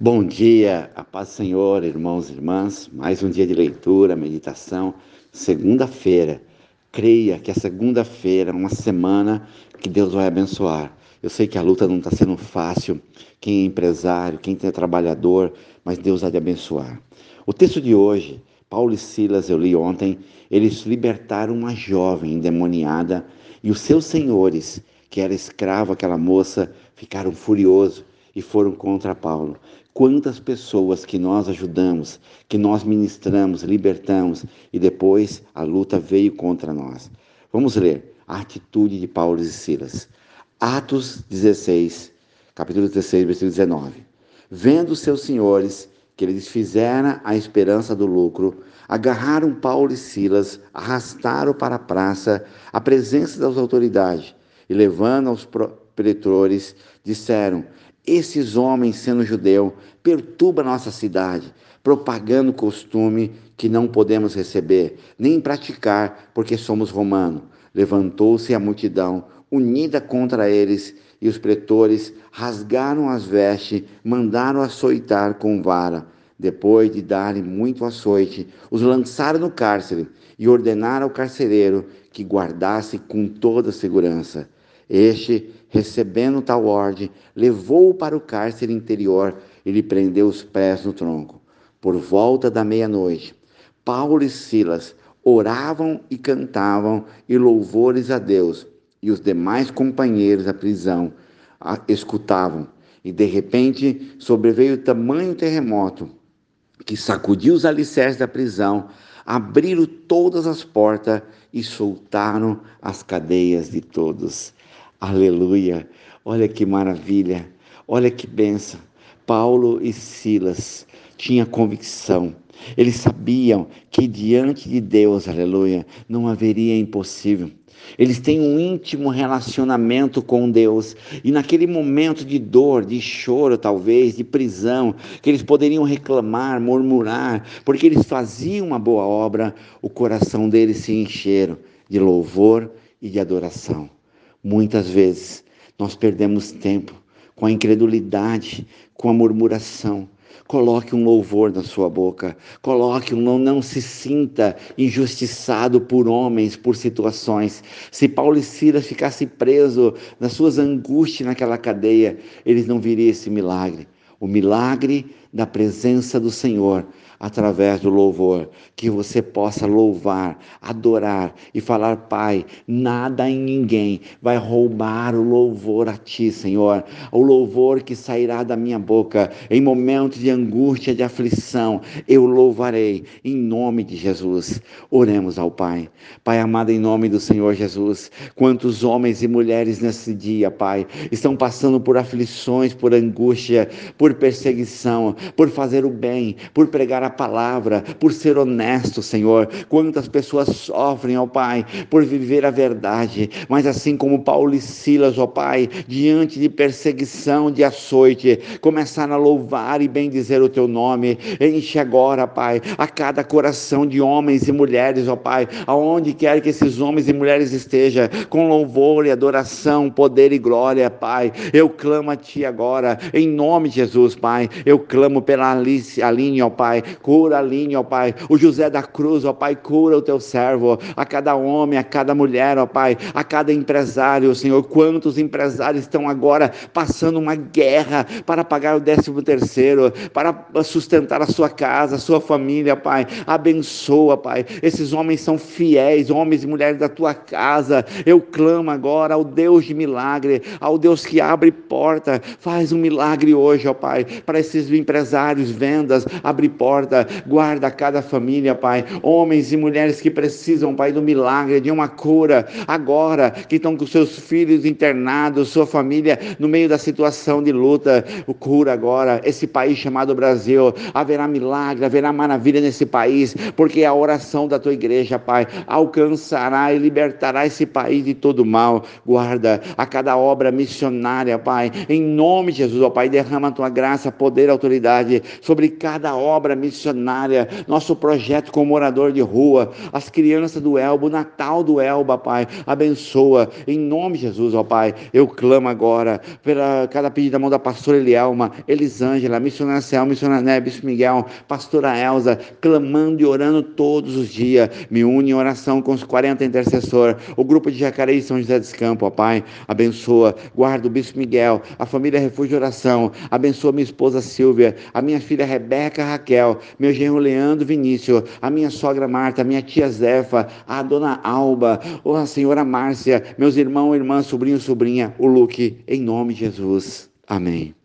Bom dia, a paz do Senhor, irmãos e irmãs. Mais um dia de leitura, meditação. Segunda-feira. Creia que a segunda-feira é uma semana que Deus vai abençoar. Eu sei que a luta não está sendo fácil. Quem é empresário, quem é trabalhador, mas Deus vai te abençoar. O texto de hoje, Paulo e Silas, eu li ontem, eles libertaram uma jovem endemoniada e os seus senhores, que era escravo aquela moça, ficaram furiosos e foram contra Paulo. Quantas pessoas que nós ajudamos, que nós ministramos, libertamos e depois a luta veio contra nós. Vamos ler a atitude de Paulo e Silas. Atos 16, capítulo 16, versículo 19. Vendo seus senhores que eles fizeram a esperança do lucro, agarraram Paulo e Silas, arrastaram para a praça, a presença das autoridades, e levando aos pretores, disseram: esses homens, sendo judeu, perturbam a nossa cidade, propagando costume que não podemos receber, nem praticar, porque somos romanos. Levantou-se a multidão, unida contra eles, e os pretores rasgaram as vestes, mandaram açoitar com vara. Depois de darem muito açoite, os lançaram no cárcere e ordenaram ao carcereiro que guardasse com toda segurança. Este, recebendo tal ordem, levou-o para o cárcere interior e lhe prendeu os pés no tronco. Por volta da meia-noite, Paulo e Silas oravam e cantavam e louvores a Deus, e os demais companheiros da prisão escutavam. E de repente sobreveio tamanho terremoto que sacudiu os alicerces da prisão, abriram todas as portas e soltaram as cadeias de todos. Aleluia! Olha que maravilha! Olha que benção! Paulo e Silas tinham convicção. Eles sabiam que diante de Deus, aleluia, não haveria impossível. Eles têm um íntimo relacionamento com Deus. E naquele momento de dor, de choro, talvez, de prisão, que eles poderiam reclamar, murmurar, porque eles faziam uma boa obra, o coração deles se encheram de louvor e de adoração. Muitas vezes nós perdemos tempo com a incredulidade, com a murmuração. Coloque um louvor na sua boca. Coloque um não, não se sinta injustiçado por homens, por situações. Se Paulo e Silas ficassem presos nas suas angústias naquela cadeia, eles não viriam esse milagre. O milagre da presença do Senhor através do louvor, que você possa louvar, adorar e falar, Pai, nada em ninguém vai roubar o louvor a Ti, Senhor, o louvor que sairá da minha boca em momentos de angústia, de aflição, eu louvarei em nome de Jesus. Oremos ao Pai. Pai amado, em nome do Senhor Jesus, quantos homens e mulheres nesse dia, Pai, estão passando por aflições, por angústia, por perseguição, por fazer o bem, por pregar a a palavra, por ser honesto, Senhor. Quantas pessoas sofrem, ó Pai, por viver a verdade, mas assim como Paulo e Silas, ó Pai, diante de perseguição, de açoite, começaram a louvar e bendizer o teu nome. Enche agora, Pai, a cada coração de homens e mulheres, ó Pai, aonde quer que esses homens e mulheres estejam, com louvor e adoração, poder e glória, Pai. Eu clamo a Ti agora, em nome de Jesus, Pai. Eu clamo pela Alice, Aline, ó Pai, Cura a linha, ó Pai. O José da Cruz, ó Pai, cura o teu servo. A cada homem, a cada mulher, ó Pai. A cada empresário, Senhor. Quantos empresários estão agora passando uma guerra para pagar o décimo terceiro, para sustentar a sua casa, a sua família, Pai. Abençoa, Pai. Esses homens são fiéis, homens e mulheres da tua casa. Eu clamo agora ao Deus de milagre, ao Deus que abre porta. Faz um milagre hoje, ó Pai, para esses empresários, vendas, abre porta guarda, guarda cada família, Pai. Homens e mulheres que precisam, Pai, do milagre, de uma cura, agora, que estão com seus filhos internados, sua família no meio da situação de luta. Cura agora, esse país chamado Brasil. Haverá milagre, haverá maravilha nesse país, porque a oração da tua igreja, Pai, alcançará e libertará esse país de todo mal. Guarda a cada obra missionária, Pai, em nome de Jesus, ó Pai, derrama a tua graça, poder, autoridade sobre cada obra missionária missionária, nosso projeto com morador de rua, as crianças do Elba, o Natal do Elba, Pai. Abençoa, em nome de Jesus, ó Pai. Eu clamo agora pela cada pedido da mão da pastora Elielma, Elisângela, missionária Céu, missionária Né, Bispo Miguel, pastora Elza, clamando e orando todos os dias. Me une em oração com os 40 intercessores, o grupo de Jacareí São José dos Campos, ó Pai. Abençoa, guarda o Bispo Miguel, a família Refúgio de Oração. Abençoa minha esposa Silvia, a minha filha Rebeca Raquel, meu genro Leandro Vinícius, a minha sogra Marta, a minha tia Zefa, a dona Alba, a senhora Márcia, meus irmãos, irmãs, sobrinho, sobrinha, o Luque, em nome de Jesus. Amém.